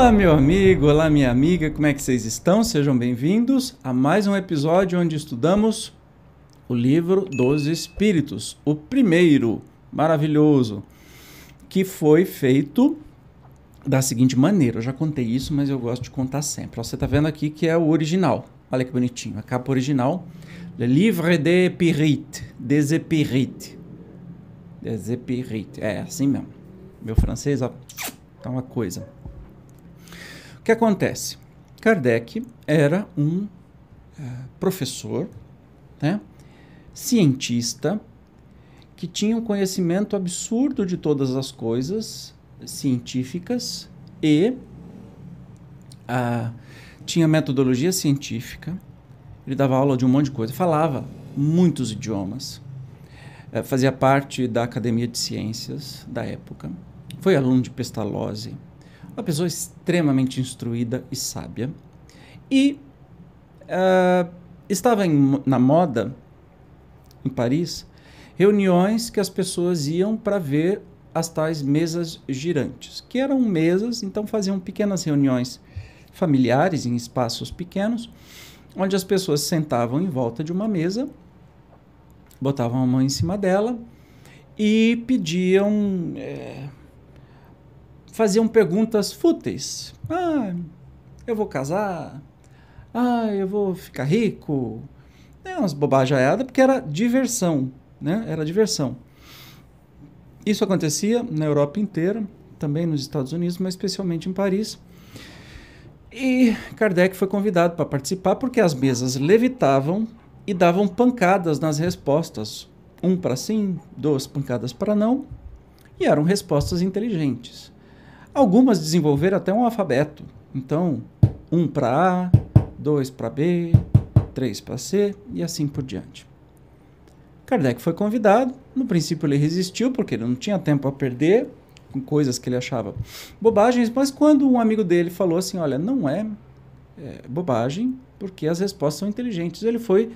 Olá, meu amigo, olá, minha amiga, como é que vocês estão? Sejam bem-vindos a mais um episódio onde estudamos o livro dos Espíritos, o primeiro, maravilhoso, que foi feito da seguinte maneira. Eu já contei isso, mas eu gosto de contar sempre. Você está vendo aqui que é o original. Olha que bonitinho, a capa original. Le Livre des Pirites, des Épirites. Des Épirites, é assim mesmo. Meu francês, ó, tá uma coisa. O que acontece? Kardec era um uh, professor, né, cientista, que tinha um conhecimento absurdo de todas as coisas científicas e uh, tinha metodologia científica. Ele dava aula de um monte de coisa, falava muitos idiomas, uh, fazia parte da Academia de Ciências da época, foi aluno de Pestalozzi uma pessoa extremamente instruída e sábia. E uh, estava em, na moda, em Paris, reuniões que as pessoas iam para ver as tais mesas girantes, que eram mesas, então faziam pequenas reuniões familiares em espaços pequenos, onde as pessoas sentavam em volta de uma mesa, botavam a mão em cima dela e pediam. É, faziam perguntas fúteis. Ah, eu vou casar. Ah, eu vou ficar rico. É umas bobajaiadas, porque era diversão, né? Era diversão. Isso acontecia na Europa inteira, também nos Estados Unidos, mas especialmente em Paris. E Kardec foi convidado para participar porque as mesas levitavam e davam pancadas nas respostas. Um para sim, duas pancadas para não, e eram respostas inteligentes. Algumas desenvolveram até um alfabeto. Então, um para A, dois para B, três para C e assim por diante. Kardec foi convidado. No princípio, ele resistiu porque ele não tinha tempo a perder com coisas que ele achava bobagens. Mas quando um amigo dele falou assim: Olha, não é, é bobagem, porque as respostas são inteligentes, ele foi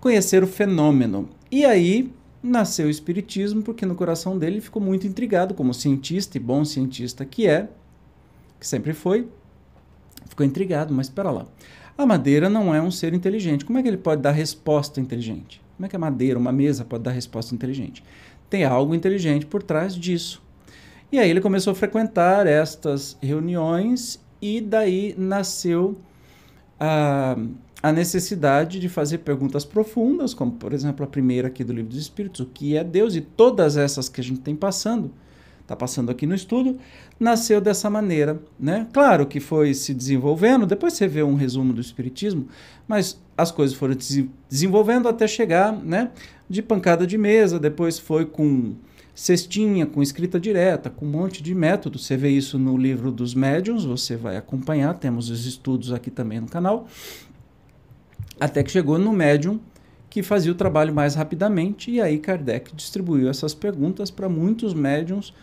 conhecer o fenômeno. E aí nasceu o Espiritismo porque no coração dele ficou muito intrigado, como cientista e bom cientista que é, que sempre foi, ficou intrigado, mas espera lá. A madeira não é um ser inteligente. Como é que ele pode dar resposta inteligente? Como é que a madeira, uma mesa, pode dar resposta inteligente? Tem algo inteligente por trás disso. E aí ele começou a frequentar estas reuniões e daí nasceu a. a necessidade de fazer perguntas profundas, como por exemplo a primeira aqui do Livro dos Espíritos, o que é Deus, e todas essas que a gente tem passando, está passando aqui no estudo, nasceu dessa maneira. Né? Claro que foi se desenvolvendo, depois você vê um resumo do Espiritismo, mas as coisas foram se desenvolvendo até chegar né, de pancada de mesa, depois foi com cestinha, com escrita direta, com um monte de métodos. Você vê isso no livro dos médiuns, você vai acompanhar, temos os estudos aqui também no canal. Até que chegou no médium que fazia o trabalho mais rapidamente, e aí Kardec distribuiu essas perguntas para muitos médiums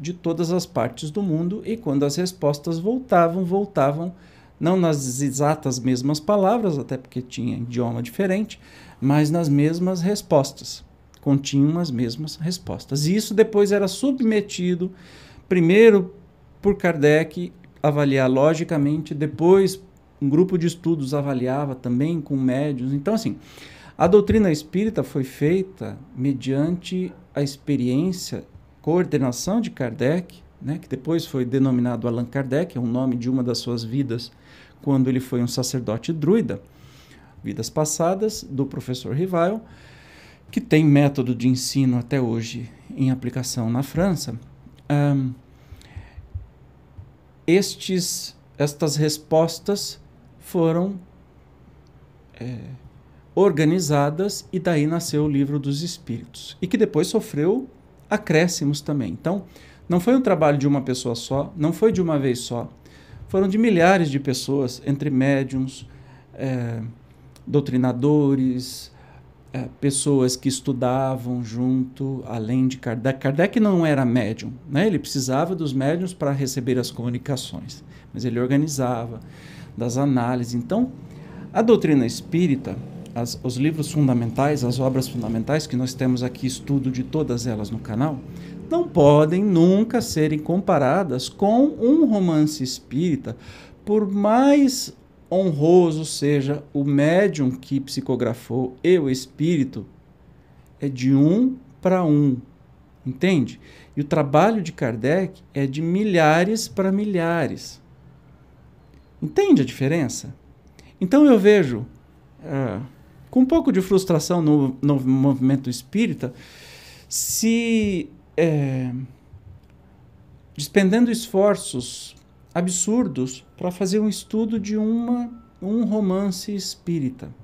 de todas as partes do mundo, e quando as respostas voltavam, voltavam não nas exatas mesmas palavras, até porque tinha idioma diferente, mas nas mesmas respostas, continham as mesmas respostas. E isso depois era submetido, primeiro por Kardec, avaliar logicamente, depois um grupo de estudos avaliava também com médios. Então, assim, a doutrina espírita foi feita mediante a experiência, coordenação de Kardec, né, que depois foi denominado Allan Kardec, é o nome de uma das suas vidas quando ele foi um sacerdote druida, vidas passadas, do professor Rivail, que tem método de ensino até hoje em aplicação na França. Um, estes, estas respostas foram é, organizadas e daí nasceu o livro dos Espíritos e que depois sofreu acréscimos também. Então, não foi um trabalho de uma pessoa só, não foi de uma vez só, foram de milhares de pessoas, entre médiums, é, doutrinadores, é, pessoas que estudavam junto, além de Kardec. Kardec não era médium, né? ele precisava dos médiums para receber as comunicações, mas ele organizava das análises. Então, a doutrina espírita as, os livros fundamentais, as obras fundamentais, que nós temos aqui estudo de todas elas no canal, não podem nunca serem comparadas com um romance espírita, por mais honroso seja o médium que psicografou e o espírito, é de um para um, entende? E o trabalho de Kardec é de milhares para milhares. Entende a diferença? Então eu vejo, é, com um pouco de frustração no, no movimento espírita, se é, despendendo esforços absurdos para fazer um estudo de uma, um romance espírita.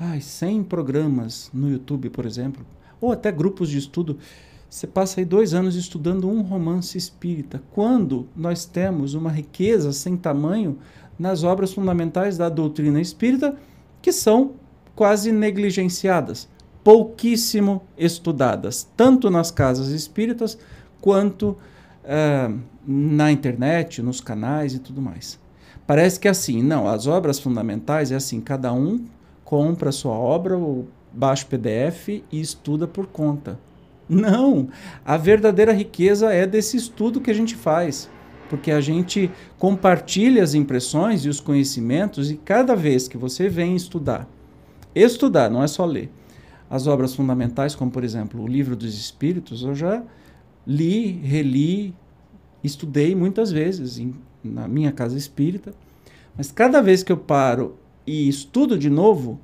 Ai, 100 programas no YouTube, por exemplo, ou até grupos de estudo. Você passa aí dois anos estudando um romance espírita, quando nós temos uma riqueza sem tamanho nas obras fundamentais da doutrina espírita, que são quase negligenciadas, pouquíssimo estudadas, tanto nas casas espíritas quanto uh, na internet, nos canais e tudo mais. Parece que é assim, não, as obras fundamentais é assim, cada um compra a sua obra, ou baixa o PDF e estuda por conta. Não, a verdadeira riqueza é desse estudo que a gente faz porque a gente compartilha as impressões e os conhecimentos e cada vez que você vem estudar, estudar, não é só ler, as obras fundamentais, como por exemplo o Livro dos Espíritos, eu já li, reli, estudei muitas vezes em, na minha casa espírita, mas cada vez que eu paro e estudo de novo,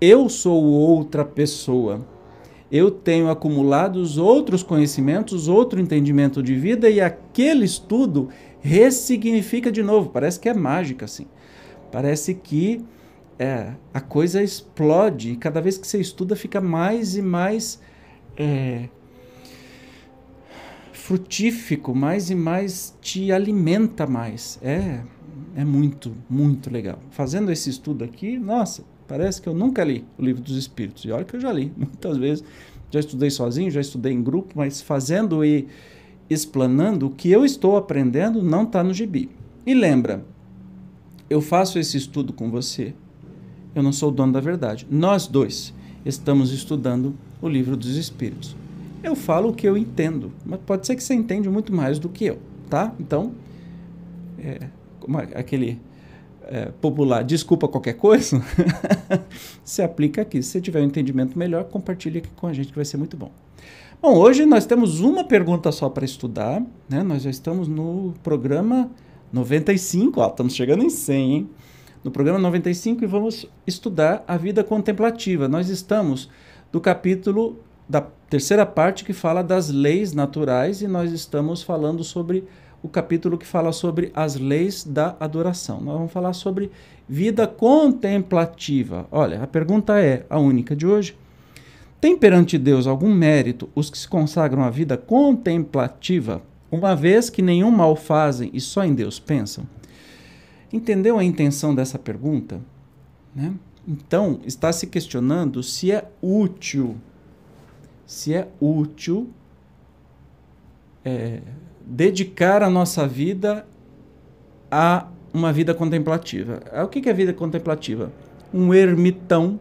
eu sou outra pessoa eu tenho acumulado os outros conhecimentos, outro entendimento de vida e aquele estudo ressignifica de novo. Parece que é mágica, assim. Parece que é, a coisa explode e cada vez que você estuda fica mais e mais é, frutífico, mais e mais te alimenta mais. É, é muito, muito legal. Fazendo esse estudo aqui, nossa, Parece que eu nunca li o livro dos Espíritos. E olha que eu já li muitas vezes. Já estudei sozinho, já estudei em grupo, mas fazendo e explanando o que eu estou aprendendo não está no gibi. E lembra, eu faço esse estudo com você. Eu não sou o dono da verdade. Nós dois estamos estudando o livro dos Espíritos. Eu falo o que eu entendo, mas pode ser que você entende muito mais do que eu, tá? Então, é, aquele é, popular, desculpa qualquer coisa, se aplica aqui. Se tiver um entendimento melhor, compartilhe aqui com a gente que vai ser muito bom. Bom, hoje nós temos uma pergunta só para estudar, né? Nós já estamos no programa 95, ó, estamos chegando em 100, hein? No programa 95 e vamos estudar a vida contemplativa. Nós estamos do capítulo da terceira parte que fala das leis naturais e nós estamos falando sobre o capítulo que fala sobre as leis da adoração. Nós vamos falar sobre vida contemplativa. Olha, a pergunta é a única de hoje. Tem perante Deus algum mérito os que se consagram à vida contemplativa, uma vez que nenhum mal fazem e só em Deus pensam? Entendeu a intenção dessa pergunta? Né? Então, está se questionando se é útil, se é útil é, dedicar a nossa vida a uma vida contemplativa. O que é vida contemplativa? Um ermitão,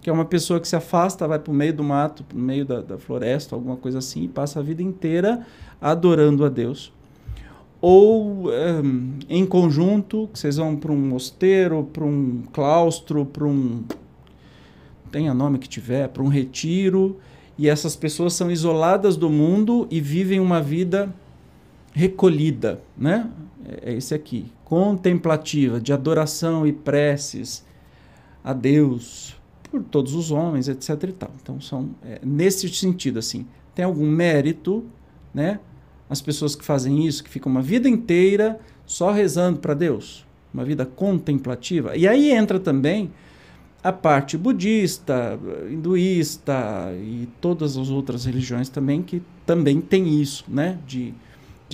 que é uma pessoa que se afasta, vai para o meio do mato, para o meio da, da, floresta, alguma coisa assim, e passa a vida inteira adorando a Deus. Ou um, ehm, em conjunto, vocês vão para um mosteiro, para um claustro, para um. tenha nome que tiver, para um retiro, e essas pessoas são isoladas do mundo e vivem uma vida recolhida, né? É, é esse aqui, contemplativa, de adoração e preces a Deus por todos os homens, etc. E tal. Então são é, nesse sentido assim, tem algum mérito, né? As pessoas que fazem isso, que ficam uma vida inteira só rezando para Deus, uma vida contemplativa. E aí entra também a parte budista, hinduísta e todas as outras religiões também que também tem isso, né? De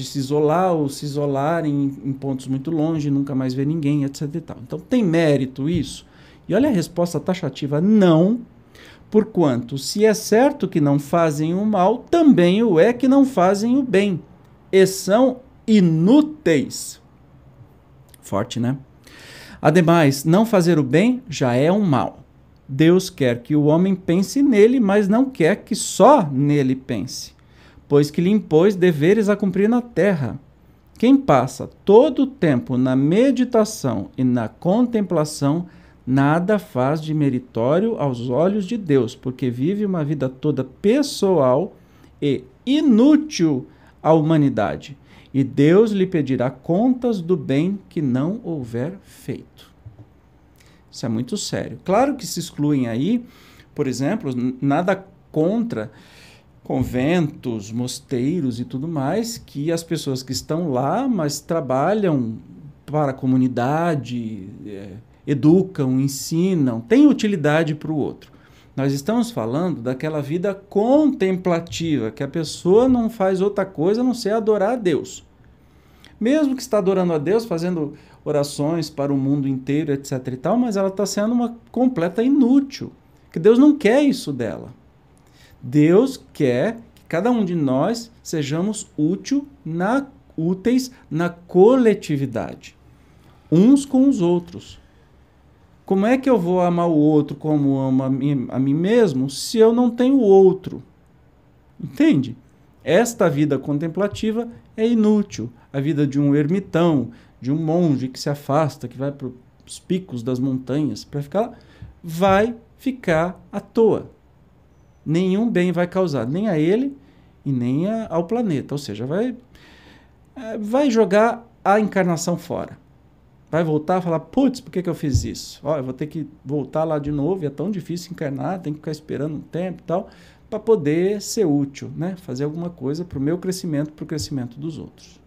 de se isolar ou se isolar em, pontos muito longe, nunca mais ver ninguém, etc. Então tem mérito isso? E olha a resposta taxativa: não, porquanto, se é certo que não fazem o mal, também o é que não fazem o bem, e são inúteis. Forte, né? Ademais, não fazer o bem já é um mal. Deus quer que o homem pense nele, mas não quer que só nele pense, pois que lhe impôs deveres a cumprir na terra. Quem passa todo o tempo na meditação e na contemplação, nada faz de meritório aos olhos de Deus, porque vive uma vida toda pessoal e inútil à humanidade. E Deus lhe pedirá contas do bem que não houver feito. Isso é muito sério. Claro que se excluem aí, por exemplo, nada contra conventos, mosteiros e tudo mais, que as pessoas que estão lá, mas trabalham para a comunidade, é, educam, ensinam, têm utilidade para o outro. Nós estamos falando daquela vida contemplativa, que a pessoa não faz outra coisa a não ser adorar a Deus. Mesmo que está adorando a Deus, fazendo orações para o mundo inteiro, etc e tal, mas ela está sendo uma completa inútil. Que Deus não quer isso dela. Deus quer que cada um de nós sejamos útil na, úteis na coletividade, uns com os outros. Como é que eu vou amar o outro como amo a mim, a mim mesmo se eu não tenho outro? Entende? Esta vida contemplativa é inútil. A vida de um ermitão, de um monge que se afasta, que vai para os picos das montanhas para ficar lá, vai ficar à toa. Nenhum bem vai causar, nem a ele e nem a, ao planeta. Ou seja, vai, é, vai jogar a encarnação fora. Vai voltar a falar, putz, por que, que eu fiz isso? Ó, eu vou ter que voltar lá de novo, é tão difícil encarnar, tem que ficar esperando um tempo e tal, para poder ser útil, né? fazer alguma coisa para o meu crescimento, para o crescimento dos outros.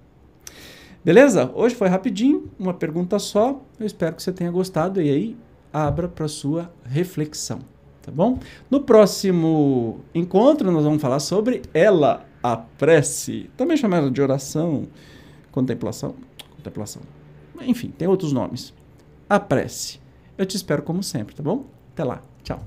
Beleza? Hoje foi rapidinho, uma pergunta só. Eu espero que você tenha gostado e aí abra para sua reflexão, tá bom? No próximo encontro nós vamos falar sobre ela, a prece, também chamada de oração, contemplação, contemplação. Enfim, tem outros nomes. A prece. Eu te espero como sempre, tá bom? Até lá. Tchau.